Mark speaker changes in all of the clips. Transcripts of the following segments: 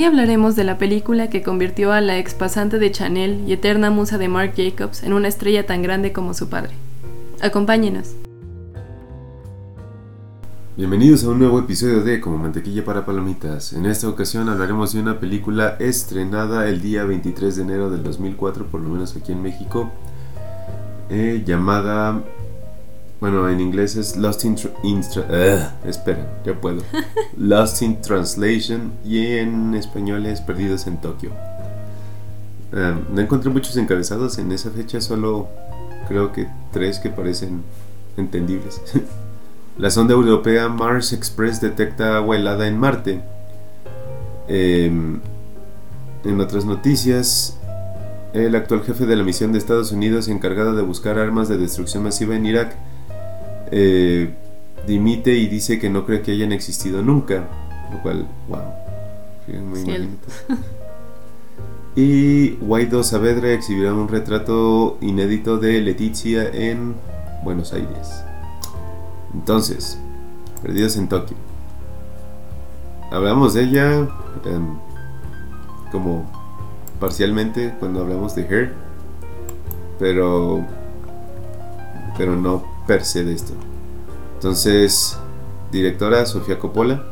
Speaker 1: Hoy hablaremos de la película que convirtió a la ex pasante de Chanel y eterna musa de Marc Jacobs en una estrella tan grande como su padre. Acompáñenos.
Speaker 2: Bienvenidos a un nuevo episodio de Como Mantequilla para Palomitas. En esta ocasión hablaremos de una película estrenada el día 23 de enero del 2004, por lo menos aquí en México, eh, llamada bueno, en inglés es Lost in, espera, ya puedo. Lost in Translation y en español es Perdidos en Tokio. no encontré muchos encabezados en esa fecha, solo creo que tres que parecen entendibles. La sonda europea Mars Express detecta agua helada en Marte. Em, en otras noticias, el actual jefe de la misión de Estados Unidos encargado de buscar armas de destrucción masiva en Irak eh, dimite y dice que no cree que hayan existido nunca. Lo cual, wow. y Guaido Saavedra exhibirá un retrato inédito de Leticia en Buenos Aires. Entonces, Perdidos en Tokio. Hablamos de ella em, como parcialmente cuando hablamos de Her, pero pero no per se de esto. Entonces, directora Sofía Coppola.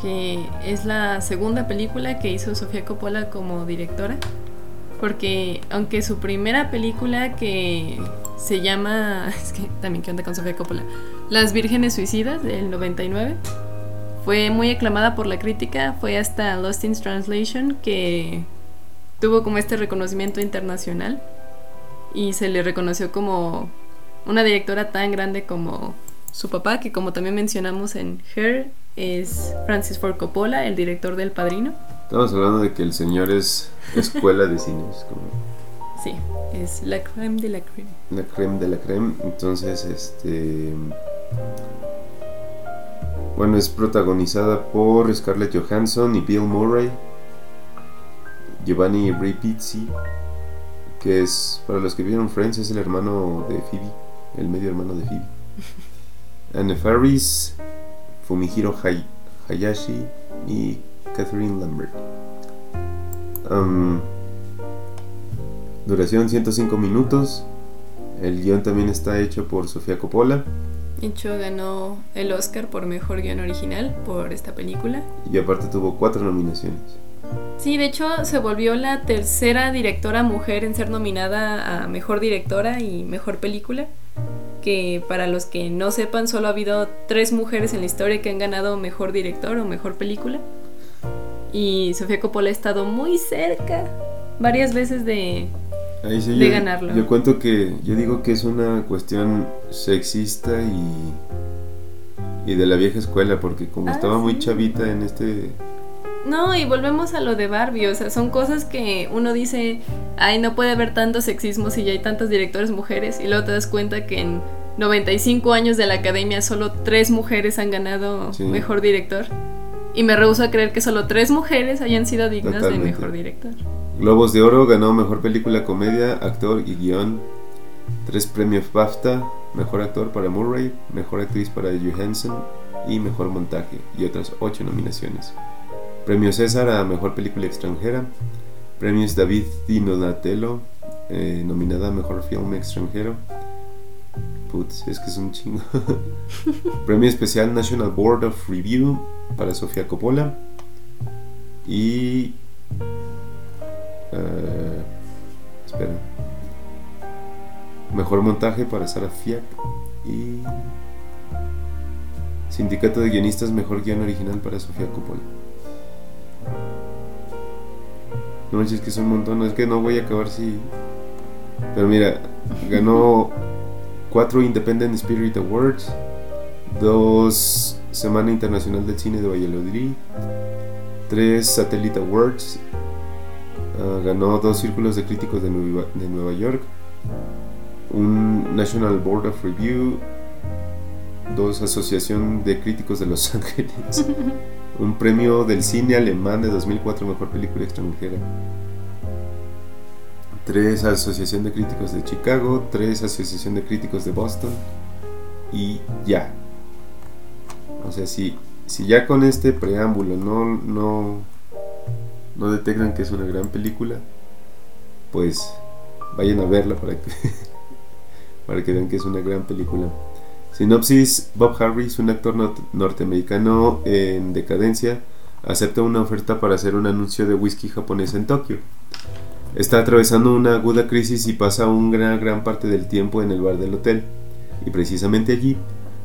Speaker 1: Que es la segunda película que hizo Sofía Coppola como directora. Porque aunque su primera película que se llama, es que también que onda con Sofía Coppola, Las Vírgenes Suicidas del 99, fue muy aclamada por la crítica, fue hasta Lost in Translation que tuvo como este reconocimiento internacional y se le reconoció como una directora tan grande como su papá, que como también mencionamos en Her, es Francis Ford Coppola, el director del Padrino.
Speaker 2: Estamos hablando de que el señor es escuela de cines. Como...
Speaker 1: Sí, es la creme de la creme.
Speaker 2: La creme de la creme. Entonces, este. Bueno, es protagonizada por Scarlett Johansson y Bill Murray, Giovanni Ripizzi, que es, para los que vieron Friends, es el hermano de Phoebe, el medio hermano de Phoebe. Anne Faris, Fumihiro Hayashi y Catherine Lambert. duración 105 minutos. El guion también está hecho por Sofía Coppola.
Speaker 1: Hecho ganó el Oscar por mejor guion original por esta película.
Speaker 2: Y aparte tuvo cuatro nominaciones.
Speaker 1: Sí, de hecho se volvió la tercera directora mujer en ser nominada a Mejor Directora y Mejor Película. Que para los que no sepan, solo ha habido tres mujeres en la historia que han ganado Mejor Director o Mejor Película. Y Sofía Coppola ha estado muy cerca varias veces de, de ganarlo.
Speaker 2: Yo cuento que, yo digo que es una cuestión sexista y, y de la vieja escuela, porque como ah, estaba muy chavita en este
Speaker 1: no, y volvemos a lo de Barbie, o sea, son cosas que uno dice, ay, no puede haber tanto sexismo si ya hay tantas directores mujeres, y luego te das cuenta que en 95 años de la academia solo tres mujeres han ganado mejor director. Y me rehuso a creer que solo tres mujeres hayan sido dignas de mejor director.
Speaker 2: Globos de Oro ganó mejor película, comedia, actor y guion. Tres premios BAFTA: mejor actor para Murray, mejor actriz para Johansson y mejor montaje, y otras ocho nominaciones. Premio César a Mejor Película Extranjera. Premios David Di eh, nominada a Mejor Film Extranjero. Putz, es que es un chingo. Premio Especial National Board of Review para Sofía Coppola. Y... Uh, espera. Mejor montaje para Sara Fiat. Y... Sindicato de Guionistas Mejor Guión Original para Sofía Coppola. No manches que es un montón, es que no voy a acabar si... Pero mira, ganó cuatro Independent Spirit Awards, dos Semana Internacional del Cine de Valladolid, tres Satellite Awards, Ah, ganó dos círculos de críticos de Nueva, York, un National Board of Review, dos Asociación de Críticos de Los Ángeles, un premio del cine alemán de 2004 Mejor Película Extranjera, tres Asociación de Críticos de Chicago, tres Asociación de Críticos de Boston y ya. O sea, si, si ya con este preámbulo no, no, no detectan que es una gran película, pues vayan a verla para que, para que vean que es una gran película. Sinopsis, Bob Harris, un actor norteamericano en decadencia, acepta una oferta para hacer un anuncio de whisky japonés en Tokio. Está atravesando una aguda crisis y pasa una gran parte del tiempo en el bar del hotel. Y precisamente allí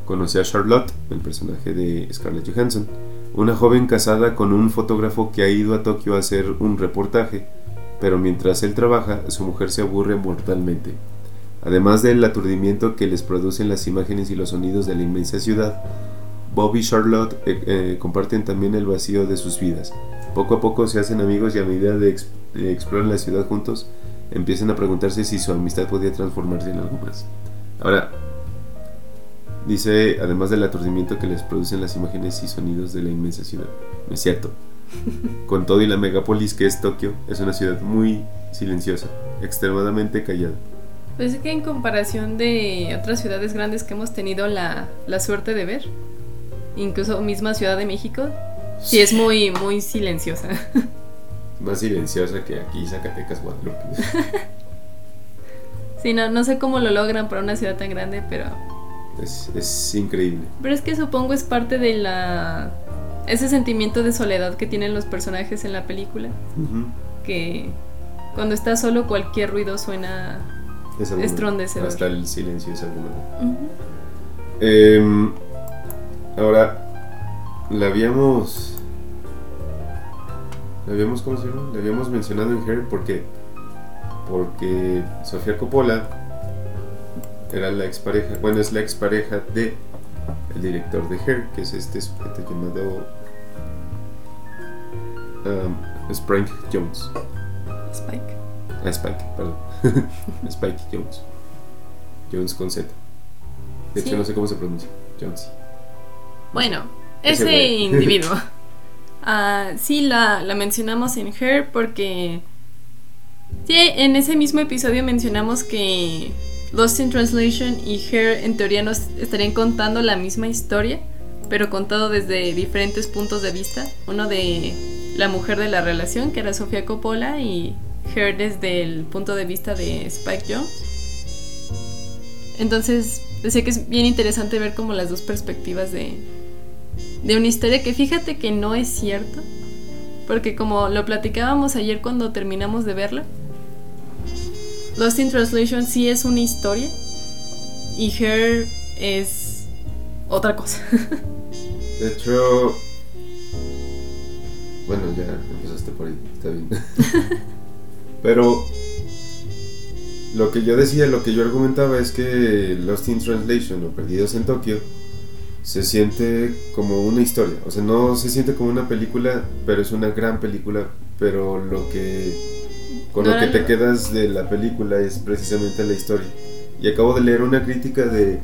Speaker 2: conoce a Charlotte, el personaje de Scarlett Johansson, una joven casada con un fotógrafo que ha ido a Tokio a hacer un reportaje, pero mientras él trabaja, su mujer se aburre mortalmente. Además del aturdimiento que les producen las imágenes y los sonidos de la inmensa ciudad, Bob y Charlotte eh, eh, comparten también el vacío de sus vidas. Poco a poco se hacen amigos y a medida de, explorar la ciudad juntos, empiezan a preguntarse si su amistad podía transformarse en algo más. Ahora, dice, además del aturdimiento que les producen las imágenes y sonidos de la inmensa ciudad. es cierto. Con todo y la megápolis que es Tokio, es una ciudad muy silenciosa, extremadamente callada.
Speaker 1: Pues es que en comparación de otras ciudades grandes que hemos tenido la, suerte de ver, incluso misma Ciudad de México, sí es muy, muy silenciosa.
Speaker 2: Más silenciosa que aquí Zacatecas, Guadalupe.
Speaker 1: sí, no, no sé cómo lo logran para una ciudad tan grande, pero...
Speaker 2: Es, es increíble.
Speaker 1: Pero es que supongo es parte de la... Ese sentimiento de soledad que tienen los personajes en la película. Que cuando estás solo cualquier ruido suena
Speaker 2: es
Speaker 1: estrondecedor.
Speaker 2: Hasta el silencio es algo eh, ahora, la habíamos. La habíamos, ¿cómo se llama? La habíamos mencionado en Hair porque. Porque Sofía Coppola era la expareja, bueno, es la expareja de el director de Hair, que es este sujeto llamado um, Spike Jones.
Speaker 1: Spike.
Speaker 2: Ah, Spike, perdón. Spike Jones. Jones con Z. De hecho, no sé cómo se pronuncia. Jones.
Speaker 1: Bueno, ese, individuo. Uh, sí, la, la, mencionamos en Her porque. Sí, en ese mismo episodio mencionamos que Lost in Translation y Her en teoría nos estarían contando la misma historia, pero contado desde diferentes puntos de vista. Uno de la mujer de la relación, que era Sofía Coppola, y Her desde el punto de vista de Spike Jones. Entonces, decía que es bien interesante ver como las dos perspectivas de, de una historia que fíjate que no es cierto, porque como lo platicábamos ayer cuando terminamos de verla, Lost in Translation sí es una historia y Her es otra cosa.
Speaker 2: De hecho, bueno, ya empezaste por ahí, está bien. Pero lo que yo decía, lo que yo argumentaba es que Lost in Translation o Perdidos en Tokio se siente como una historia. O sea, no se siente como una película, pero es una gran película. Pero lo que. con lo que te quedas de la película es precisamente la historia. Y acabo de leer una crítica de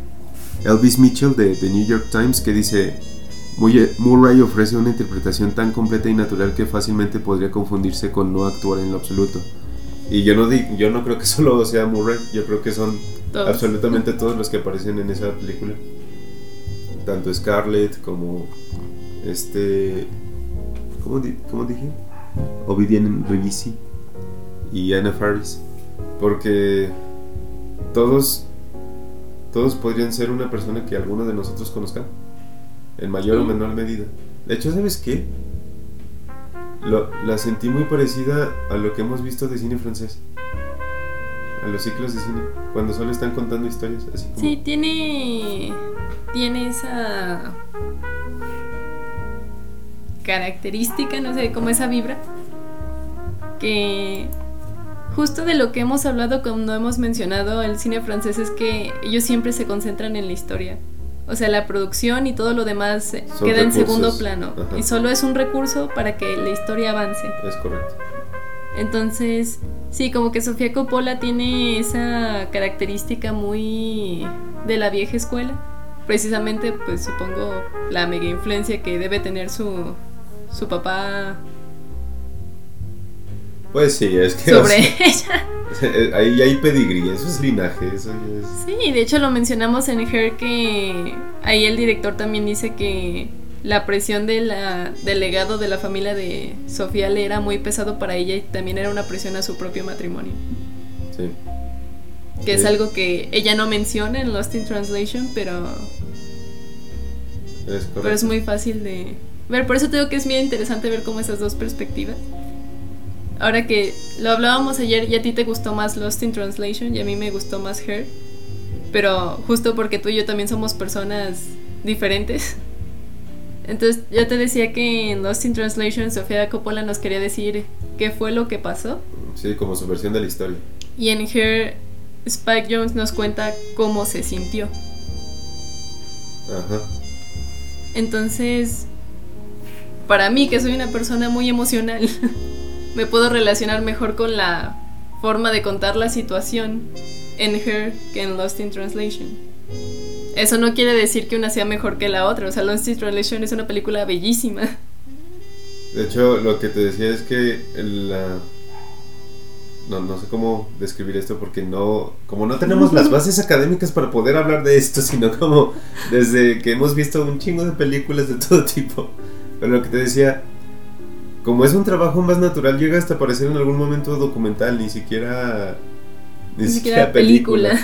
Speaker 2: Elvis Mitchell de The New York Times que dice. Murray ofrece una interpretación tan completa y natural que fácilmente podría confundirse con no actuar en lo absoluto. Y yo no, digo, yo no creo que solo sea Murray, yo creo que son absolutamente todos los que aparecen en esa película. Tanto Scarlett como este... ¿Cómo, cómo dije? Ovidian Rivisi y Anna Faris. Porque todos, todos podrían ser una persona que alguno de nosotros conozca. En mayor o menor medida. De hecho, ¿sabes qué? La sentí muy parecida a lo que hemos visto de cine francés. A los ciclos de cine. Cuando solo están contando historias. Así como...
Speaker 1: Sí, tiene. Tiene esa. característica, no sé, como esa vibra. Que. Justo de lo que hemos hablado cuando hemos mencionado el cine francés es que ellos siempre se concentran en la historia. O sea, la producción y todo lo demás queda en segundo plano. Y solo es un recurso para que la historia avance.
Speaker 2: Es correcto.
Speaker 1: Entonces, sí, como que Sofía Coppola tiene esa característica muy de la vieja escuela. Precisamente, pues supongo la mega influencia que debe tener su, su papá.
Speaker 2: Pues sí, es que.
Speaker 1: Sobre ella.
Speaker 2: Ahí hay pedigrí, eso es linaje, eso es...
Speaker 1: Sí, de hecho lo mencionamos en Her que ahí el director también dice que la presión de la, del legado de la familia de Sofía le era muy pesado para ella y también era una presión a su propio matrimonio.
Speaker 2: Sí.
Speaker 1: Que es algo que ella no menciona en Lost in Translation, pero...
Speaker 2: Es
Speaker 1: pero es muy fácil de ver. Por eso tengo que es bien interesante ver cómo esas dos perspectivas. Ahora que lo hablábamos ayer y a ti te gustó más Lost in Translation y a mí me gustó más Her. Pero justo porque tú y yo también somos personas diferentes. Entonces, yo te decía que en Lost in Translation Sofía Coppola nos quería decir qué fue lo que pasó.
Speaker 2: Sí, como su versión de la historia.
Speaker 1: Y en Her, Spike Jones nos cuenta cómo se sintió.
Speaker 2: Ajá.
Speaker 1: Entonces, para mí, que soy una persona muy emocional, me puedo relacionar mejor con la forma de contar la situación en Her que en Lost in Translation. Eso no quiere decir que una sea mejor que la otra. O sea, Lost in Translation es una película bellísima.
Speaker 2: De hecho, lo que te decía es que la... No, no sé cómo describir esto porque no... Como no tenemos las bases académicas para poder hablar de esto, sino como desde que hemos visto un chingo de películas de todo tipo. Pero lo que te decía, como es un trabajo más natural, llega hasta parecer en algún momento documental, ni siquiera
Speaker 1: ni, siquiera, película.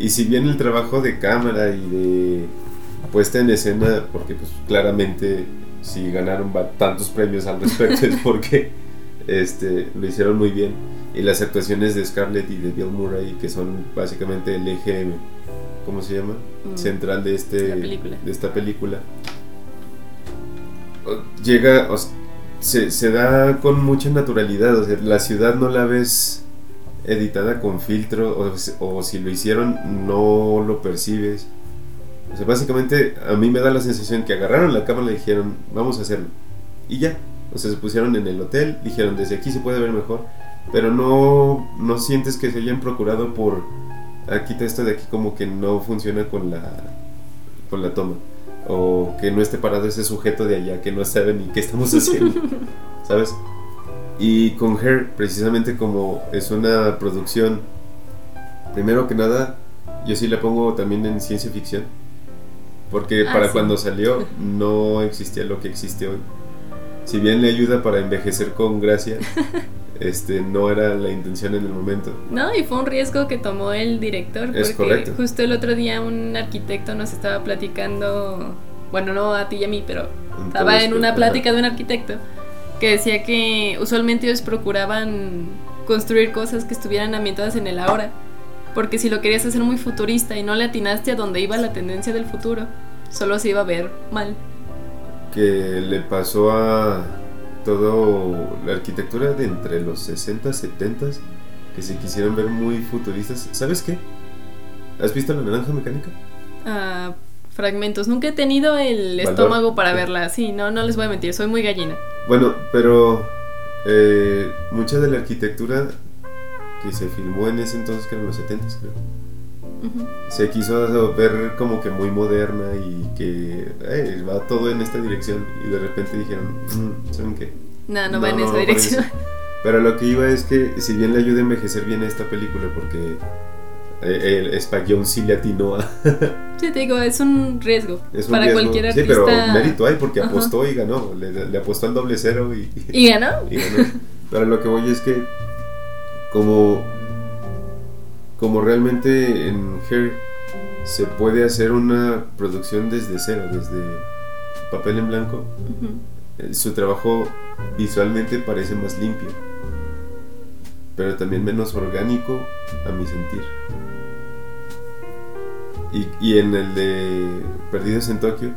Speaker 2: Y si bien el trabajo de cámara y de puesta en escena, porque pues claramente si ganaron tantos premios al respecto es porque este, lo hicieron muy bien. Y las actuaciones de Scarlett y de Bill Murray, que son básicamente el eje, ¿cómo se llama? Mm. Central de, este, de esta película. Llega, se, da con mucha naturalidad, o sea, la ciudad no la ves editada con filtro o, si lo hicieron no lo percibes. O sea, básicamente a mí me da la sensación que agarraron la cámara y dijeron, vamos a hacerlo. Y ya. O sea, se pusieron en el hotel, dijeron, desde aquí se puede ver mejor. Pero no, no sientes que se hayan procurado por... Aquí esto de aquí como que no funciona con la, con la toma. O que no esté parado ese sujeto de allá que no sabe ni qué estamos haciendo. ¿Sabes? Y con Her, precisamente como es una producción, primero que nada, yo sí la pongo también en ciencia ficción. Porque ah, para cuando salió no existía lo que existe hoy. Si bien le ayuda para envejecer con gracia, este no era la intención en el momento.
Speaker 1: No, y fue un riesgo que tomó el director.
Speaker 2: Es correcto.
Speaker 1: Justo el otro día un arquitecto nos estaba platicando, bueno, no a ti y a mí, pero estaba en una plática de un arquitecto que decía que usualmente ellos procuraban construir cosas que estuvieran ambientadas en el ahora, porque si lo querías hacer muy futurista y no le atinaste a donde iba la tendencia del futuro, solo se iba a ver mal.
Speaker 2: Que le pasó a todo la arquitectura de entre los 60 70 que se quisieron ver muy futuristas. ¿Sabes qué? ¿Has visto la naranja mecánica?
Speaker 1: Ah, fragmentos. Nunca he tenido el estómago para verla. Sí, no, no les voy a mentir, soy muy gallina.
Speaker 2: Bueno, pero eh, mucha de la arquitectura que se filmó en ese entonces, que en los 70 creo, se quiso ver como que muy moderna y que va todo en esta dirección. Y de repente dijeron, mm, ¿saben qué?
Speaker 1: No, no, va en esa dirección.
Speaker 2: Pero lo que iba es que, si bien le ayuda a envejecer bien esta película, porque eh, el Spagion sí le atinó a.
Speaker 1: sí, te digo, es un riesgo para cualquier artista.
Speaker 2: Sí, pero mérito hay porque apostó y ganó. Le, apostó al doble cero y.
Speaker 1: ¿Y ganó?
Speaker 2: y ganó. Pero lo que voy es que, como. Como realmente en Her se puede hacer una producción desde cero, desde papel en blanco, eh, su trabajo visualmente parece más limpio, pero también menos orgánico a mi sentir. Y, en el de Perdidos en Tokio,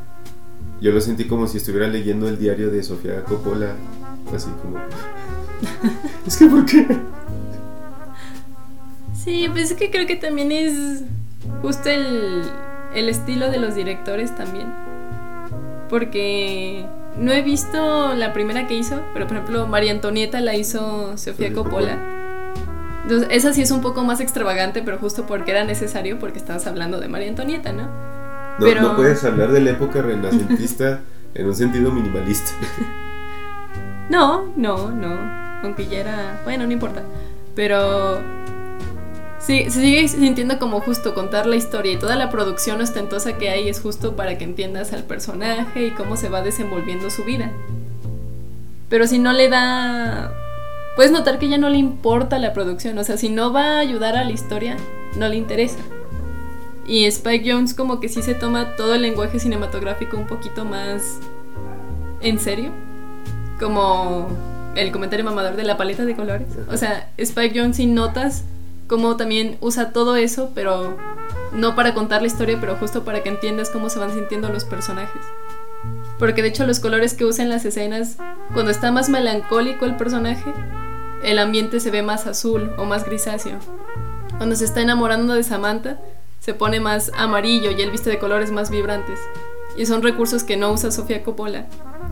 Speaker 2: yo lo sentí como si estuviera leyendo el diario de Sofía Coppola, así como... es que ¿por qué?
Speaker 1: Sí, pues es que creo que también es justo el, el estilo de los directores también. Porque no he visto la primera que hizo, pero por ejemplo María Antonieta la hizo Sofía Coppola. Entonces, esa sí es un poco más extravagante, pero justo porque era necesario, porque estabas hablando de María Antonieta, ¿no?
Speaker 2: No,
Speaker 1: Pero-
Speaker 2: no puedes hablar de la época renacentista en un sentido minimalista.
Speaker 1: No, no, no. Aunque ya era. Bueno, no importa. Pero. Sí, se sigue sintiendo como justo contar la historia y toda la producción ostentosa que hay es justo para que entiendas al personaje y cómo se va desenvolviendo su vida. Pero si no le da. Puedes notar que ya no le importa la producción. O sea, si no va a ayudar a la historia, no le interesa. Y Spike Jones, como que sí se toma todo el lenguaje cinematográfico un poquito más en serio como el comentario mamador de la paleta de colores. O sea, Spike Jonze sí notas cómo también usa todo eso, pero no para contar la historia, pero justo para que entiendas cómo se van sintiendo los personajes. Porque de hecho los colores que usa en las escenas, cuando está más melancólico el personaje, el ambiente se ve más azul o más grisáceo. Cuando se está enamorando de Samantha, se pone más amarillo y él viste de colores más vibrantes. Y son recursos que no usa Sofía Coppola,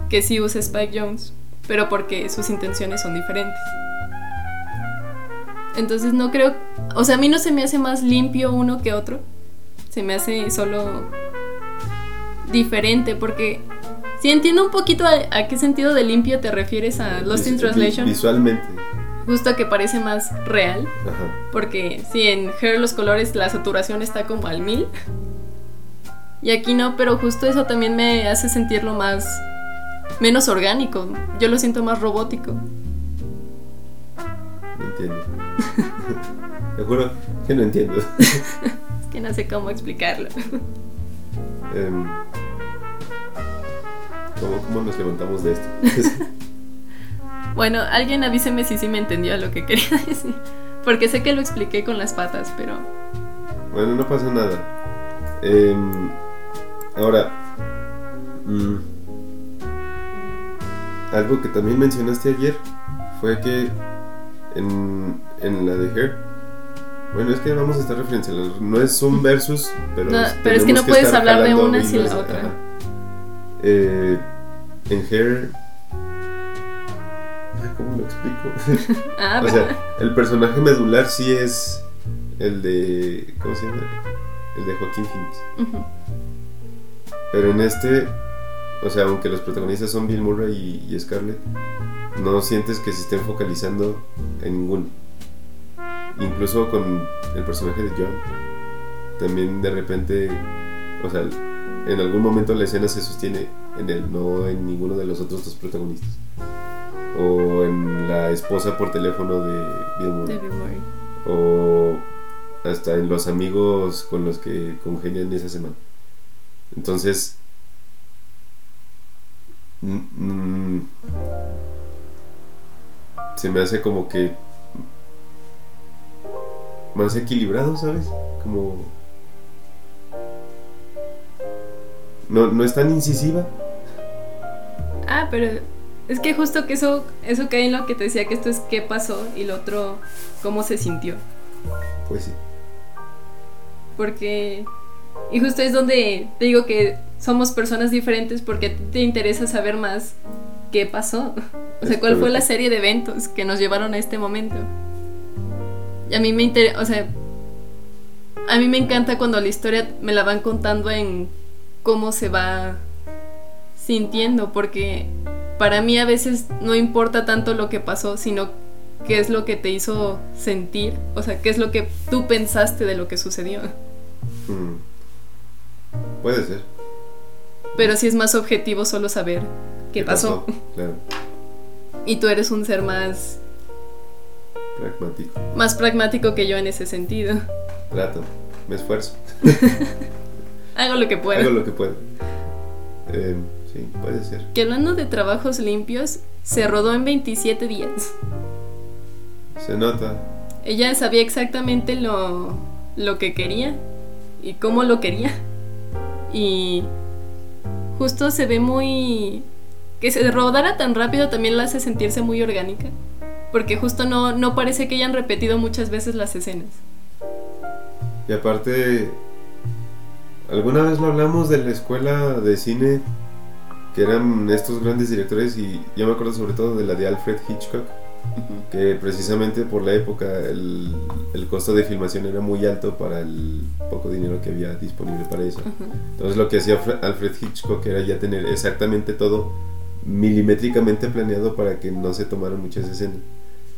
Speaker 1: que sí usa Spike Jones, pero porque sus intenciones son diferentes. Entonces no creo, o sea, a mí no se me hace más limpio uno que otro, se me hace solo diferente, porque sí entiendo un poquito a, a qué sentido de limpio te refieres a Lost in Translation,
Speaker 2: Visualmente.
Speaker 1: justo a que parece más real,
Speaker 2: Ajá.
Speaker 1: porque sí, en Hair los colores la saturación está como al mil. Y aquí no, pero justo eso también me hace sentirlo más. menos orgánico. Yo lo siento más robótico.
Speaker 2: Entiendo. Te juro que no entiendo.
Speaker 1: Es que no sé cómo explicarlo.
Speaker 2: Em, ¿cómo, ¿Cómo nos levantamos de esto?
Speaker 1: Bueno, alguien avíseme si sí me entendió lo que quería decir. Porque sé que lo expliqué con las patas, pero.
Speaker 2: bueno, no pasa nada. Em, ahora, mm, algo que también mencionaste ayer fue que en, en la de Hair, bueno, es que vamos a estar referenciando, no es un versus, pero,
Speaker 1: No, pero es que no puedes hablar de una sin la otra.
Speaker 2: ajá. Eh, en Hair, ¿cómo lo explico?
Speaker 1: Ah,
Speaker 2: O sea, el personaje medular sí es el de. ¿Cómo se llama? El de Joaquín Phoenix. Pero en este, o sea, aunque los protagonistas son Bill Murray y, y Scarlett, no sientes que se estén focalizando en ninguno. Incluso con el personaje de John, también de repente, o sea, en algún momento la escena se sostiene en él, no en ninguno de los otros dos protagonistas. O en la esposa por teléfono de Bill Murray. O hasta en los amigos con los que congenian esa semana. Entonces, mm, mm, se me hace como que más equilibrado, ¿sabes? Como no, no es tan incisiva.
Speaker 1: Ah, pero es que justo que eso, eso cae en lo que te decía que esto es qué pasó y lo otro cómo se sintió.
Speaker 2: Pues sí.
Speaker 1: Porque. Y justo es donde te digo que somos personas diferentes porque te interesa saber más qué pasó. O sea, cuál fue la serie de eventos que nos llevaron a este momento. Y a mí me interesa. O sea. A mí me encanta cuando la historia me la van contando en cómo se va sintiendo. Porque para mí a veces no importa tanto lo que pasó, sino qué es lo que te hizo sentir. O sea, qué es lo que tú pensaste de lo que sucedió.
Speaker 2: Mm. Puede ser.
Speaker 1: Pero sí es más objetivo solo saber qué, pasó.
Speaker 2: Claro,
Speaker 1: Y tú eres un ser más,
Speaker 2: pragmático.
Speaker 1: más pragmático que yo en ese sentido.
Speaker 2: Trato, me esfuerzo.
Speaker 1: Hago lo que puedo.
Speaker 2: Hago lo que puedo. Eh, sí, puede ser.
Speaker 1: Que hablando de trabajos limpios, se rodó en 27 días.
Speaker 2: Se nota.
Speaker 1: Ella sabía exactamente lo, lo que quería y cómo lo quería. Y justo se ve muy... Que se rodara tan rápido también la hace sentirse muy orgánica. Porque justo no, no parece que hayan repetido muchas veces las escenas.
Speaker 2: Y aparte, alguna vez lo hablamos de la escuela de cine que eran estos grandes directores y yo me acuerdo sobre todo de la de Alfred Hitchcock, que precisamente por la época el, el, costo de filmación era muy alto para el poco dinero que había disponible para eso. Entonces lo que hacía Alfred Hitchcock era ya tener exactamente todo milimétricamente planeado para que no se tomaran muchas escenas.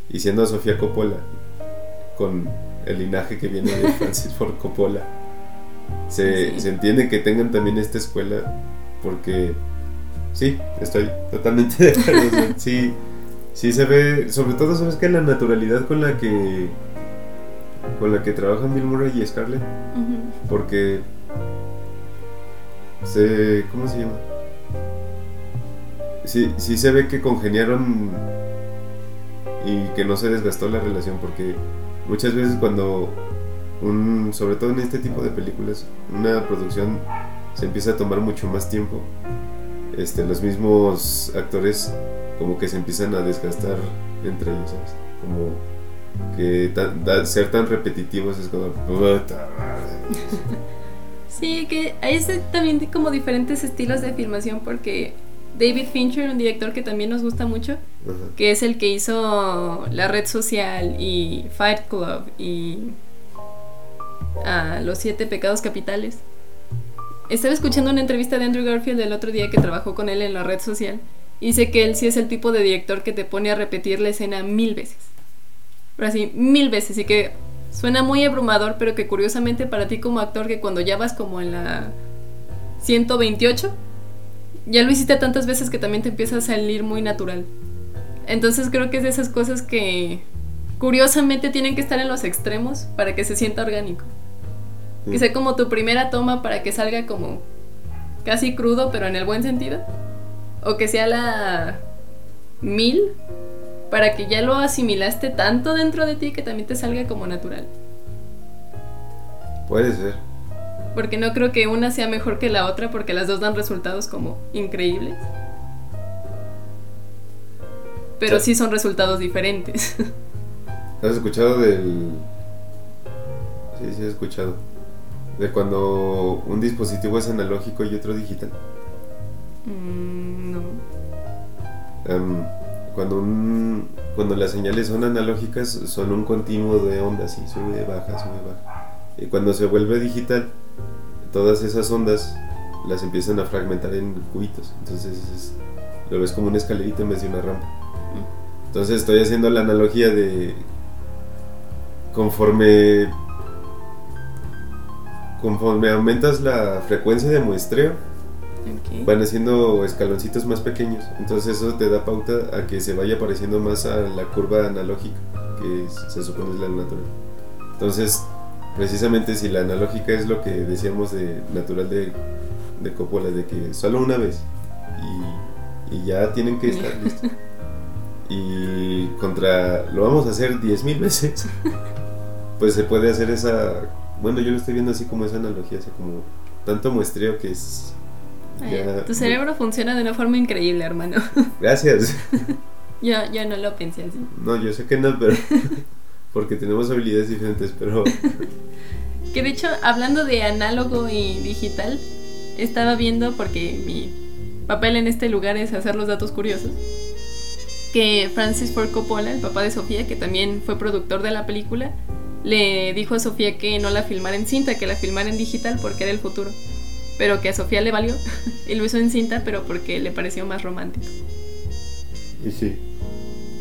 Speaker 2: Y siendo Sofía Coppola, con el linaje que viene de Francis Ford Coppola, se, se entiende que tengan también esta escuela porque sí, estoy totalmente de acuerdo. sí, sí se ve, sobre todo sabes que la naturalidad con la que con la que trabajan Bill Murray y Scarlett, porque se, ¿cómo se llama? Sí, sí se ve que congeniaron y que no se desgastó la relación, porque muchas veces cuando un, sobre todo en este tipo de películas, una producción se empieza a tomar mucho más tiempo. Este, los mismos actores como que se empiezan a desgastar entre ellos. Como que ser tan repetitivos es como...
Speaker 1: sí, que hay también como diferentes estilos de filmación porque David Fincher, un director que también nos gusta mucho, que es el que hizo La Red Social y Fight Club y ah, Los Siete Pecados Capitales. Estaba escuchando una entrevista de Andrew Garfield el otro día que trabajó con él en la red social y sé que él sí es el tipo de director que te pone a repetir la escena mil veces. Pero así, mil veces y que suena muy abrumador, pero que curiosamente para ti como actor que cuando ya vas como en la 128 ya lo hiciste tantas veces que también te empieza a salir muy natural. Entonces creo que es de esas cosas que curiosamente tienen que estar en los extremos para que se sienta orgánico. Que sea como tu primera toma para que salga como casi crudo, pero en el buen sentido. O que sea la mil para que ya lo asimilaste tanto dentro de ti que también te salga como natural.
Speaker 2: Puede ser
Speaker 1: porque no creo que una sea mejor que la otra porque las dos dan resultados como increíbles. Pero sí son resultados diferentes.
Speaker 2: ¿Has escuchado del... Sí, sí he escuchado. De cuando un dispositivo es analógico y otro digital.
Speaker 1: Mm, no.
Speaker 2: Em, cuando, un, cuando las señales son analógicas son un continuo de ondas y sube, baja, sube, baja. Y cuando se vuelve digital todas esas ondas las empiezan a fragmentar en cubitos. Entonces lo ves como una escalerita en vez de una rampa. Entonces estoy haciendo la analogía de conforme conforme aumentas la frecuencia de muestreo van haciendo escaloncitos más pequeños. Entonces eso te da pauta a que se vaya pareciendo más a la curva analógica que se supone es la natural. Entonces precisamente si la analógica es lo que decíamos de natural de, de Coppola, de que solo una vez y, ya tienen que estar listos. Y contra lo vamos a hacer 10.000 veces, pues se puede hacer esa. Bueno, yo lo estoy viendo así como esa analogía, así como tanto muestreo que es.
Speaker 1: tu cerebro funciona de una forma increíble, hermano.
Speaker 2: Gracias.
Speaker 1: yo, yo no lo pensé así.
Speaker 2: No, yo sé que no, pero. porque tenemos habilidades diferentes, pero...
Speaker 1: que de hecho, hablando de análogo y digital, estaba viendo, porque mi papel en este lugar es hacer los datos curiosos, que Francis Ford Coppola, el papá de Sofía, que también fue productor de la película, le dijo a Sofía que no la filmara en cinta, que la filmara en digital porque era el futuro. Pero que a Sofía le valió y lo hizo en cinta, pero porque le pareció más romántico.
Speaker 2: Y sí,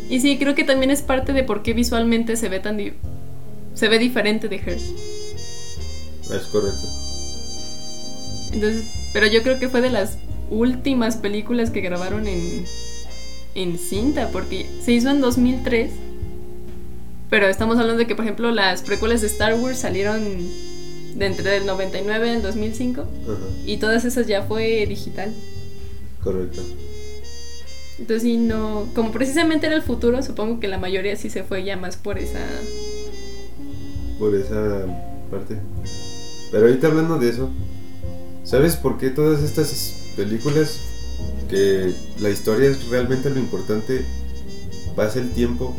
Speaker 1: y sí, creo que también es parte de por qué visualmente se ve tan se ve diferente de Her.
Speaker 2: Es correcto.
Speaker 1: Entonces, pero yo creo que fue de las últimas películas que grabaron en en cinta porque se hizo en 2003. Pero estamos hablando de que, por ejemplo, las precuelas de Star Wars salieron de entre el 99 y el 2005 y todas esas ya fue digital.
Speaker 2: Correcto.
Speaker 1: Entonces sí, no, como precisamente era el futuro, supongo que la mayoría sí se fue ya más por esa...
Speaker 2: Por esa parte. Pero ahorita hablando de eso, ¿sabes por qué todas estas películas que la historia es realmente lo importante, pasa el tiempo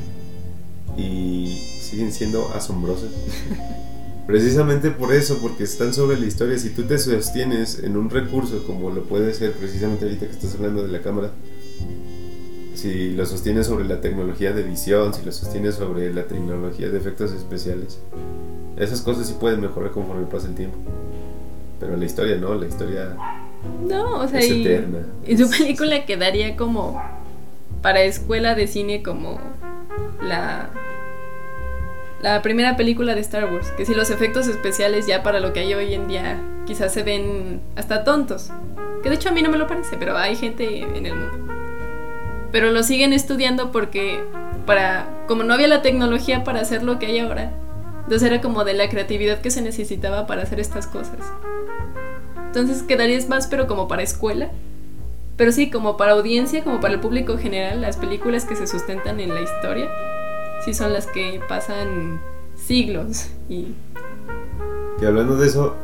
Speaker 2: y siguen siendo asombrosas? Precisamente por eso, porque están sobre la historia. Si tú te sostienes en un recurso como lo puede ser precisamente ahorita que estás hablando de la cámara, si lo sostienes sobre la tecnología de edición, si lo sostienes sobre la tecnología de efectos especiales, esas cosas sí pueden mejorar conforme pasa el tiempo. Pero la historia no, la historia
Speaker 1: No, o sea,
Speaker 2: es
Speaker 1: y,
Speaker 2: eterna.
Speaker 1: y su película quedaría como para escuela de cine como la la primera película de Star Wars, que si los efectos especiales ya para lo que hay hoy en día quizás se ven hasta tontos, que de hecho a mí no me lo parece, pero hay gente en el mundo. Pero lo siguen estudiando porque para como no había la tecnología para hacer lo que hay ahora, entonces era como de la creatividad que se necesitaba para hacer estas cosas. Entonces quedarías más pero como para escuela. Pero sí, como para audiencia, como para el público general, las películas que se sustentan en la historia, sí son las que pasan siglos. Y
Speaker 2: hablando de eso,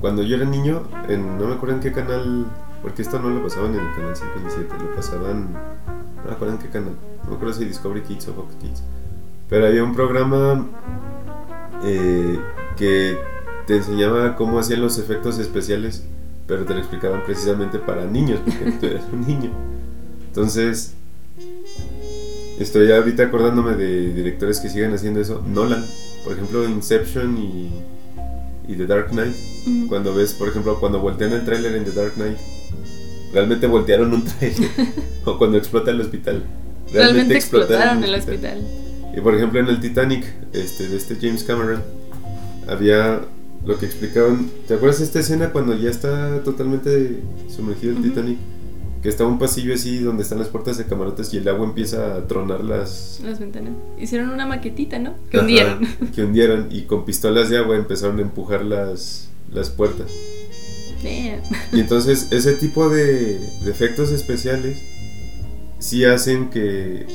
Speaker 2: cuando yo era niño, en, no me acuerdo en qué canal, porque esto no lo pasaban en el canal 5 y 7, lo pasaban, no me acuerdo en qué canal, no me acuerdo si Discovery Kids o Fox Kids, pero había un programa eh, que te enseñaba cómo hacían los efectos especiales, pero te lo explicaban precisamente para niños, porque tú eres un niño. Entonces, estoy ahorita acordándome de directores que siguen haciendo eso. Nolan, por ejemplo, Inception y, y The Dark Knight. Cuando ves, por ejemplo, cuando voltean el tráiler en The Dark Knight, realmente voltearon un tráiler. o cuando explota el hospital.
Speaker 1: realmente
Speaker 2: explotaron
Speaker 1: explotaron el hospital.
Speaker 2: Y por ejemplo en el Titanic, este, de este James Cameron, había lo que explicaban. ¿Te acuerdas de esta escena cuando ya está totalmente sumergido el. Titanic? Que está un pasillo así donde están las puertas de camarotes y el agua empieza a tronar las...
Speaker 1: Las ventanas. Hicieron una maquetita, ¿no? Que
Speaker 2: Ajá,
Speaker 1: hundieron.
Speaker 2: que hundieron y con pistolas de agua empezaron a empujar las, las puertas.
Speaker 1: Damn.
Speaker 2: Y entonces ese tipo de, de efectos especiales sí hacen que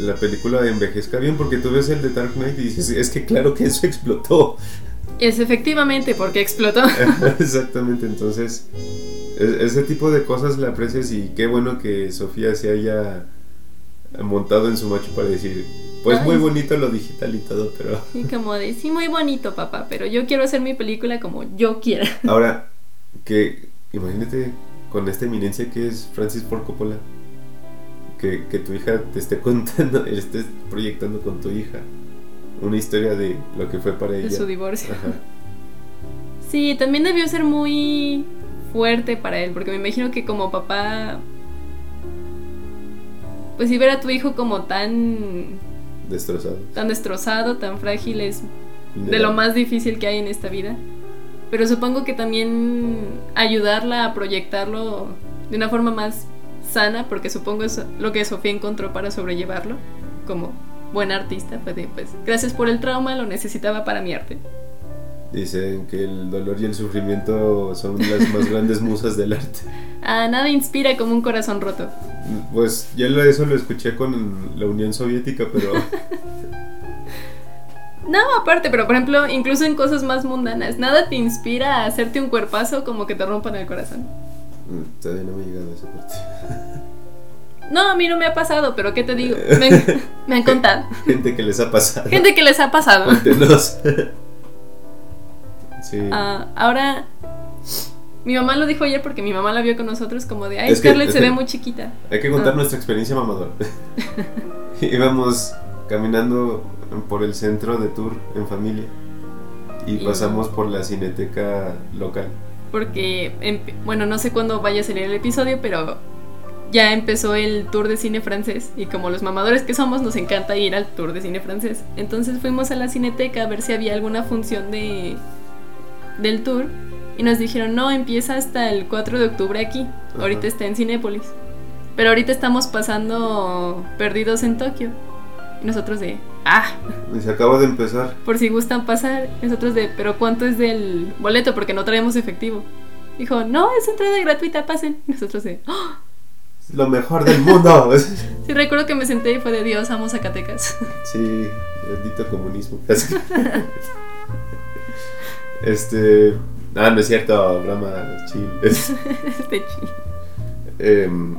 Speaker 2: la película envejezca bien porque tú ves el de Dark Knight y dices, es que claro que eso explotó.
Speaker 1: Es efectivamente porque explotó.
Speaker 2: Exactamente, entonces e- ese tipo de cosas la aprecias y qué bueno que Sofía se haya montado en su macho para decir, pues
Speaker 1: Ay.
Speaker 2: muy bonito lo digital y todo, pero
Speaker 1: Y como de, sí, muy bonito, papá, pero yo quiero hacer mi película como yo quiera.
Speaker 2: ahora que imagínate con esta eminencia que es Francis Ford Coppola, que, que tu hija te esté contando, estés proyectando con tu hija una historia de lo que fue para
Speaker 1: De
Speaker 2: ella.
Speaker 1: su divorcio.
Speaker 2: Ajá.
Speaker 1: Sí, también debió ser muy fuerte para él, porque me imagino que como papá, pues si ver a tu hijo como tan,
Speaker 2: Destrozado.
Speaker 1: tan destrozado, tan frágil, es de lo más difícil que hay en esta vida. Pero supongo que también ayudarla a proyectarlo de una forma más sana, porque supongo es lo que Sofía encontró para sobrellevarlo, como buena artista, de, pues gracias por el trauma, lo necesitaba para mi arte.
Speaker 2: Dicen que el dolor y el sufrimiento son las más grandes musas del arte.
Speaker 1: A nada inspira como un corazón roto.
Speaker 2: Pues ya eso lo escuché con la Unión Soviética, pero
Speaker 1: No, aparte, pero por ejemplo, incluso en cosas más mundanas, nada te inspira a hacerte un cuerpazo como que te rompan el corazón.
Speaker 2: mm, todavía no me he llegado a esa parte.
Speaker 1: No, a mí no me ha pasado, pero ¿qué te digo? Me, me han contado.
Speaker 2: Gente que les ha pasado.
Speaker 1: Gente que les ha pasado.
Speaker 2: Cuéntenos. sí.
Speaker 1: Ah, ahora, mi mamá lo dijo ayer porque mi mamá la vio con nosotros como de, ay,
Speaker 2: Es
Speaker 1: Scarlett se
Speaker 2: que-
Speaker 1: ve muy chiquita.
Speaker 2: Hay que contar
Speaker 1: ah.
Speaker 2: nuestra experiencia mamadora. Íbamos caminando por el centro de tour en familia y
Speaker 1: Y-
Speaker 2: pasamos por la cineteca local.
Speaker 1: Porque, empe- bueno, no sé cuándo vaya a salir el episodio, pero ya empezó el tour de cine francés. Y como los mamadores que somos, nos encanta ir al tour de cine francés. Entonces fuimos a la cineteca a ver si había alguna función de del tour. Y nos dijeron, no, empieza hasta el 4 de octubre aquí. Ahorita
Speaker 2: Ajá.
Speaker 1: está en Cinépolis. Pero ahorita estamos pasando perdidos en Tokio. Nosotros de, ah,
Speaker 2: Y se acaba de empezar.
Speaker 1: por si gustan pasar. Nosotros de, pero ¿cuánto es del boleto? Porque no traemos efectivo. Dijo, no, es entrada gratuita, pasen. Nosotros de.
Speaker 2: Es lo mejor del mundo.
Speaker 1: sí recuerdo que me senté y fue de Dios, amo Zacatecas.
Speaker 2: Sí, bendito comunismo. Este. Ah, no es cierto, broma chill. Es-
Speaker 1: Este chi-
Speaker 2: em,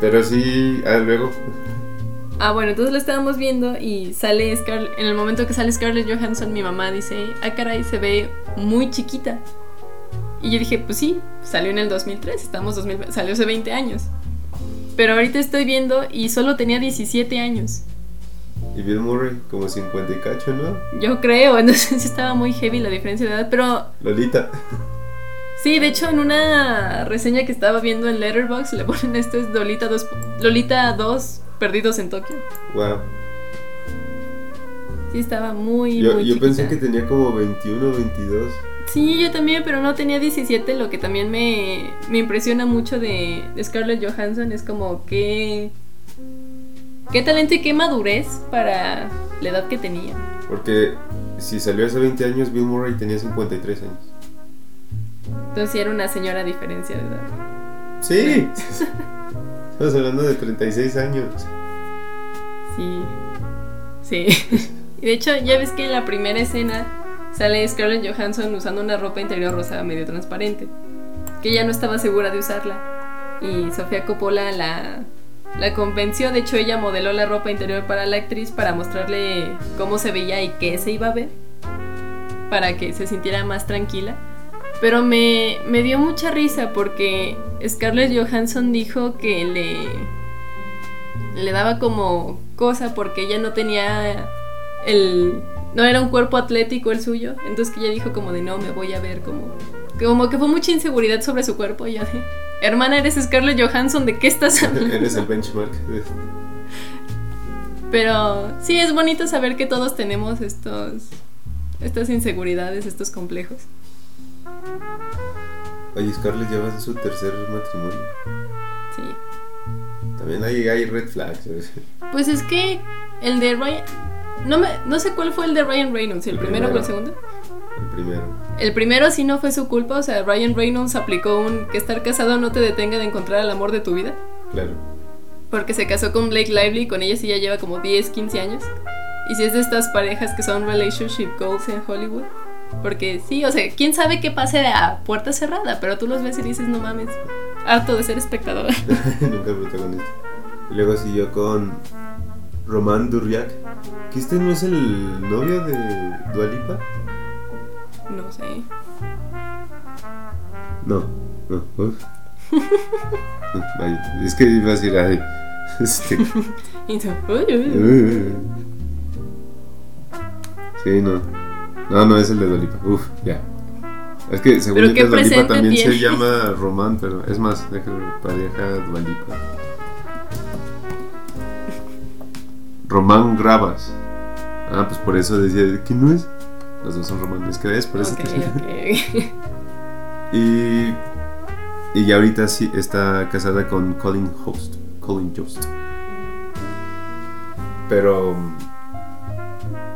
Speaker 2: pero sí, ah, luego.
Speaker 1: Ah, bueno, entonces lo estábamos viendo y sale Scarlett. En el momento que sale Scarlett Johansson, mi mamá dice: Ah, caray, se ve muy chiquita. Y yo dije: Pues sí, salió en el 2003, estamos 2000, salió hace 20 años. Pero ahorita estoy viendo y solo tenía 17 años.
Speaker 2: Y Bill Murray, como 50 y cacho, ¿no?
Speaker 1: Yo creo, entonces sí estaba muy heavy la diferencia de edad, pero
Speaker 2: Lolita.
Speaker 1: Sí, de hecho en una reseña que estaba viendo en Letterboxd le ponen esto es Lolita 2, Lolita 2 Perdidos en Tokio.
Speaker 2: Wow.
Speaker 1: Sí, estaba muy,
Speaker 2: Yo,
Speaker 1: muy
Speaker 2: yo pensé que tenía como 21 o 22.
Speaker 1: Sí, yo también, pero no tenía 17, lo que también me, me impresiona mucho de, de Scarlett Johansson es como que... Qué talento y qué madurez para la edad que tenía.
Speaker 2: Porque si salió hace 20 años, Bill Murray tenía 53 años.
Speaker 1: Entonces era una señora a diferencia de edad.
Speaker 2: Sí. Estamos hablando de 36 años.
Speaker 1: Sí. Sí. y de hecho, ya ves que en la primera escena sale Scarlett Johansson usando una ropa interior rosa medio transparente. Que ella no estaba segura de usarla. Y Sofía Coppola la, la convenció. De hecho, ella modeló la ropa interior para la actriz para mostrarle cómo se veía y qué se iba a ver. Para que se sintiera más tranquila. Pero me, me dio mucha risa porque Scarlett Johansson dijo que le, le daba como cosa porque ella no tenía el... No era un cuerpo atlético el suyo. Entonces que ella dijo como de no, me voy a ver como... Como que fue mucha inseguridad sobre su cuerpo. Y yo de, hermana, eres Scarlett Johansson, ¿de qué estás hablando?
Speaker 2: Eres el benchmark.
Speaker 1: Pero sí es bonito saber que todos tenemos estos... Estas inseguridades, estos complejos.
Speaker 2: Oye, Scarlett lleva en su tercer matrimonio.
Speaker 1: Sí.
Speaker 2: También hay, hay red flags. ¿sabes?
Speaker 1: Pues es que el de Ryan. No, me, no sé cuál fue el de Ryan Reynolds, el
Speaker 2: El
Speaker 1: primero o el segundo.
Speaker 2: El primero.
Speaker 1: El primero sí no fue su culpa, o sea, Ryan Reynolds aplicó un que estar casado no te detenga de encontrar el amor de tu vida.
Speaker 2: Claro.
Speaker 1: Porque se casó con Blake Lively, con ella sí ya lleva como 10, 15 años. Y si es de estas parejas que son relationship goals en Hollywood. Porque sí, o sea, quién sabe qué pase a puerta cerrada, pero tú los ves y dices, no mames, harto de ser espectador.
Speaker 2: Nunca protagonista. Y luego siguió con Román Durriac. ¿Que este no es el novio de Dualipa?
Speaker 1: no sé.
Speaker 2: No, no. uf. Ay, es que iba a decir, ay, este,
Speaker 1: Y tú, uy, uy, uy.
Speaker 2: Sí, no. No, no es el de Dolipa. Uf, ya. Es que según
Speaker 1: qué
Speaker 2: de Dolipa también se llama Román, pero es más, déjame pareja Dualipa. Román Gravas. Ah, pues por eso decía que no es. Los dos son romanes, que es, por eso
Speaker 1: Ok,
Speaker 2: te-
Speaker 1: ok.
Speaker 2: Y, y ya ahorita sí está casada con Colin Host. Colin Jost. Pero.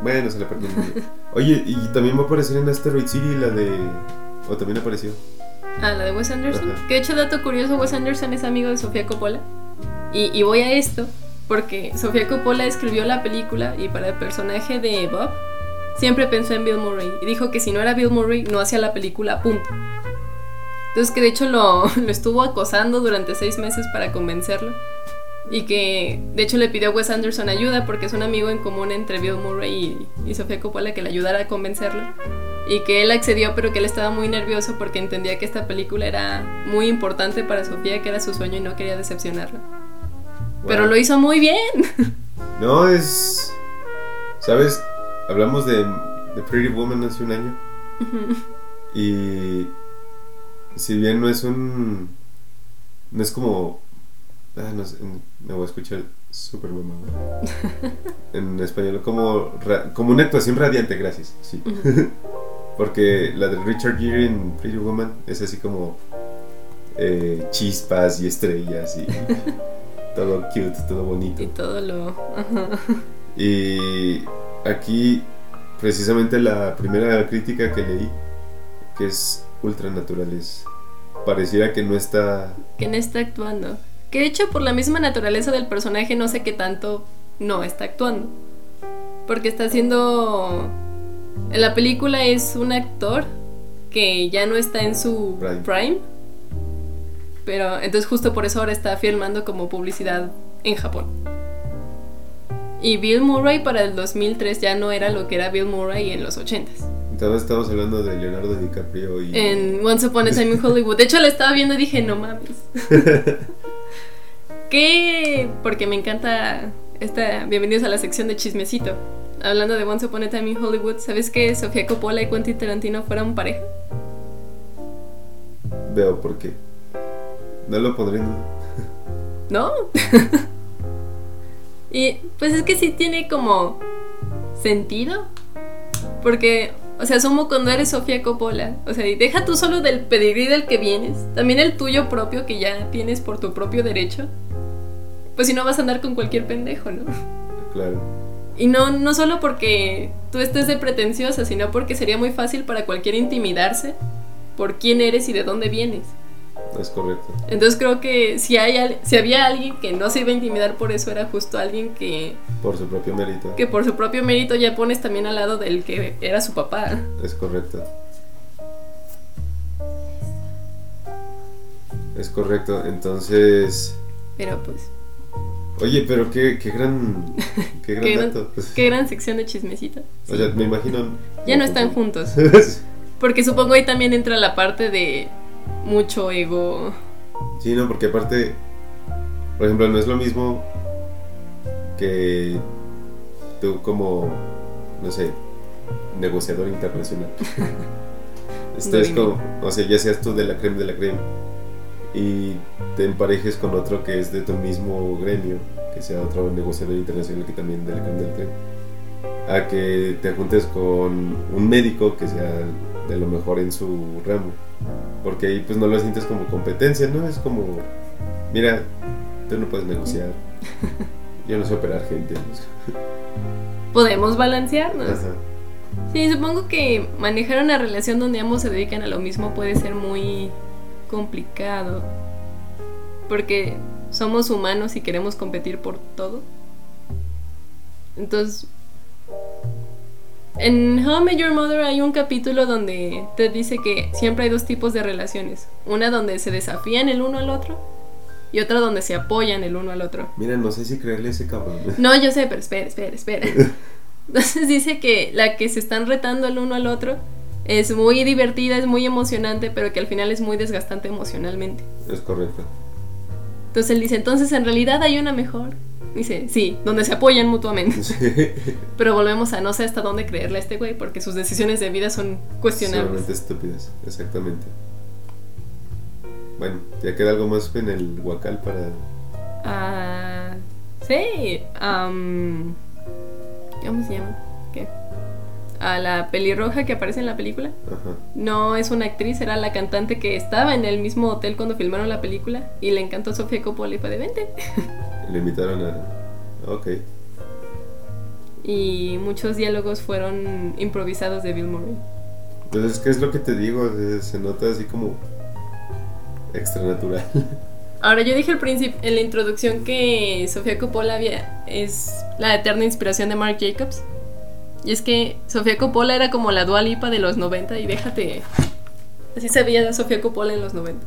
Speaker 2: Bueno, se le perdió. Oye, y también va a aparecer en Asteroid City la de. O también apareció.
Speaker 1: Ah, la de Wes Anderson.
Speaker 2: Ajá.
Speaker 1: Que de hecho, dato curioso, Wes Anderson es amigo de Sofía Coppola. Y, y voy a esto porque Sofía Coppola escribió la película y para el personaje de Bob siempre pensó en Bill Murray. Y dijo que si no era Bill Murray, no hacía la película, punto. Entonces que de hecho lo, lo estuvo acosando durante seis meses para convencerlo. Y que de hecho le pidió a Wes Anderson ayuda porque es un amigo en común entre Bill Murray y, y Sofía Coppola que le ayudara a convencerlo. Y que él accedió, pero que él estaba muy nervioso porque entendía que esta película era muy importante para Sofía, que era su sueño y no quería decepcionarla. Pero lo hizo muy bien.
Speaker 2: No, es. ¿Sabes? Hablamos de, de Pretty Woman hace un año. Y. Si bien no es un. No es como. Ah, no sé, me voy a escuchar súper mamado. En español, como, como una actuación radiante, gracias. Sí. Porque la de Richard Gere en Pretty Woman es así como. eh, chispas y estrellas y. todo cute, todo bonito.
Speaker 1: Y todo lo...
Speaker 2: Y aquí, precisamente la primera crítica que leí, que es ultranaturales, pareciera que no está...
Speaker 1: que no está actuando. Que de hecho por la misma naturaleza del personaje no sé qué tanto no está actuando. Porque está haciendo... En la película es un actor que ya no está en su
Speaker 2: Prime.
Speaker 1: prime. Pero entonces justo por eso ahora está filmando como publicidad en Japón. Y Bill Murray para el 2003 ya no era lo que era Bill Murray en los 80s.
Speaker 2: Entonces estamos hablando de Leonardo DiCaprio y...
Speaker 1: En Once Upon a Time in Hollywood. De hecho, la estaba viendo y dije, no mames. ¿Qué? Porque me encanta esta... Bienvenidos a la sección de chismecito. Hablando de Once Upon a Time in Hollywood, ¿sabes que Sofía Coppola y Quentin Tarantino fueron pareja?
Speaker 2: Veo por qué. No lo duda.
Speaker 1: ¿No? y pues es que sí tiene como sentido. Porque, o sea, asumo cuando eres Sofía Coppola. O sea, y deja tú solo del pedigrí del que vienes. También el tuyo propio que ya tienes por tu propio derecho. Pues si no vas a andar con cualquier pendejo, ¿no?
Speaker 2: Claro.
Speaker 1: Y no, no solo porque tú estés de pretenciosa, sino porque sería muy fácil para cualquiera intimidarse por quién eres y de dónde vienes.
Speaker 2: Es correcto.
Speaker 1: Entonces creo que si, hay, si había alguien que no se iba a intimidar por eso, era justo alguien que,
Speaker 2: Por su propio mérito.
Speaker 1: que por su propio mérito ya pones también al lado del que era su papá.
Speaker 2: Es correcto. Es correcto. Entonces...
Speaker 1: Pero pues,
Speaker 2: Oye, pero qué, qué gran... Qué gran
Speaker 1: qué gran, qué gran sección de chismecito.
Speaker 2: O sea, me imagino...
Speaker 1: Ya no están juntos. Porque supongo ahí también entra la parte de mucho ego.
Speaker 2: sí, no, porque aparte... Por ejemplo, no es lo mismo que tú como, no sé, negociador internacional. Esto es como, o sea, ya seas tú de la crema de la crema y te emparejes con otro que es de tu mismo gremio, que sea otro negociador internacional que también de la crema de la crema, a que te juntes con un médico que sea de lo mejor en su ramo, porque ahí pues no lo sientes como competencia, ¿no? Es como, mira, tú no puedes negociar, yo no sé operar gente.
Speaker 1: Podemos balancearnos.
Speaker 2: Ajá.
Speaker 1: Sí, supongo que manejar una relación donde ambos se dedican a lo mismo puede ser muy complicado. Porque somos humanos y queremos competir por todo. Entonces, en How I Met Your Mother hay un capítulo donde te dice que siempre hay dos tipos de relaciones. Una donde se desafían el uno al otro y otra donde se apoyan el uno al otro.
Speaker 2: Mira, no sé si creerle ese cabrón.
Speaker 1: No, yo sé, pero espera, espera, espera. Entonces dice que la que se están retando el uno al otro es muy divertida, es muy emocionante, pero que al final es muy desgastante emocionalmente.
Speaker 2: Es correcto.
Speaker 1: Entonces él dice, entonces en realidad hay una mejor. Dice, sí, donde se apoyan mutuamente. Pero volvemos a no sé hasta dónde creerle a este güey, porque sus decisiones de vida son cuestionables.
Speaker 2: Solamente estúpidas, exactamente. Bueno, ya queda algo más en el huacal para.
Speaker 1: Ah, sí. am, ¿Cómo se llama? ¿Qué? A la pelirroja que aparece en la película.
Speaker 2: Ajá.
Speaker 1: No es una actriz, era la cantante que estaba en el mismo hotel cuando filmaron la película y le encantó Sofía Coppola y fue de vente.
Speaker 2: Le invitaron a. Ok.
Speaker 1: Y muchos diálogos fueron improvisados de Bill Murray.
Speaker 2: Entonces, ¿qué es lo que te digo? Se nota así como. extra natural.
Speaker 1: Ahora, yo dije al principio, en la introducción, que Sofía Coppola había- es la eterna inspiración de Mark Jacobs. Y es que Sofía Coppola era como la Dua Lipa de los 90 y déjate... Así se veía Sofía Coppola en los 90.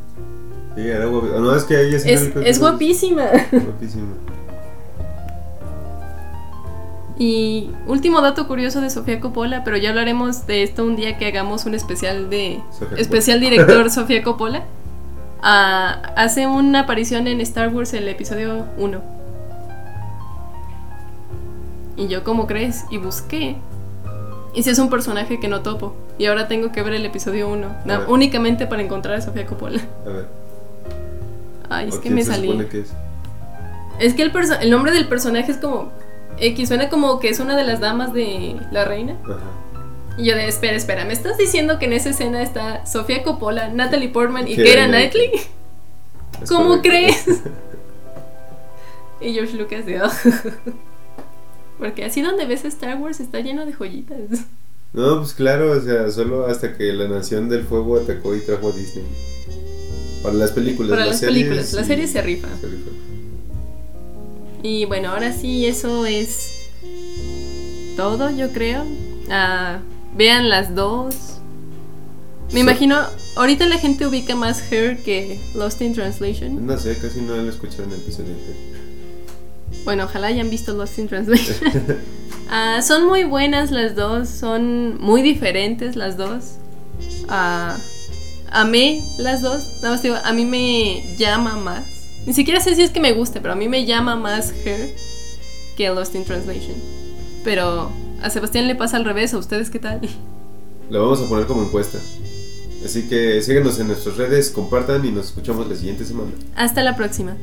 Speaker 2: Sí, era guapo. No, es que ella sí
Speaker 1: Es, es guapísima.
Speaker 2: Guapísima.
Speaker 1: Y último dato curioso de Sofía Coppola, pero ya hablaremos de esto un día que hagamos un especial de
Speaker 2: Sofía
Speaker 1: especial director Sofía Coppola. Ah, hace una aparición en Star Wars el episodio 1. Y yo, ¿cómo crees? Y busqué. Y si es un personaje que no topo. Y ahora tengo que ver el episodio 1. na-
Speaker 2: A ver.
Speaker 1: únicamente para encontrar a Sofía Coppola.
Speaker 2: A ver.
Speaker 1: Ay, es
Speaker 2: ¿o
Speaker 1: que me
Speaker 2: se
Speaker 1: salí.
Speaker 2: que es?
Speaker 1: Es que el, el nombre del personaje es como X, suena como que es una de las damas de la reina.
Speaker 2: Ajá.
Speaker 1: Y yo de, espera, espera, ¿me estás diciendo que en esa escena está Sofía Coppola, Natalie Portman y
Speaker 2: Keira Knightley.
Speaker 1: ¿Cómo
Speaker 2: correcto.
Speaker 1: crees? Y George Lucas de. Porque así donde ves Star Wars está lleno de joyitas.
Speaker 2: No, pues claro, o sea, solo hasta que la Nación del Fuego atacó y trajo a Disney. Para las películas,
Speaker 1: Para
Speaker 2: las
Speaker 1: las
Speaker 2: series
Speaker 1: películas, las
Speaker 2: y-
Speaker 1: series se rifan.
Speaker 2: se rifan.
Speaker 1: Y bueno, ahora sí, eso es todo, yo creo. Ah, vean las dos. Me imagino, ahorita la gente ubica más Her que Lost in Translation.
Speaker 2: No sé, casi no lo escucharon en el episodio.
Speaker 1: Bueno, ojalá hayan visto Lost in Translation. Ah, son muy buenas las dos, son muy diferentes las dos. Ah, amé las dos. Nada más digo, a mí me llama más. Ni siquiera sé si es que me guste, pero a mí me llama más Her que Lost in Translation. Pero a Sebastián le pasa al revés, ¿a ustedes qué tal?
Speaker 2: Lo vamos a poner como encuesta. Así que síguenos en nuestras redes, compartan y nos escuchamos la siguiente semana.
Speaker 1: Hasta la próxima.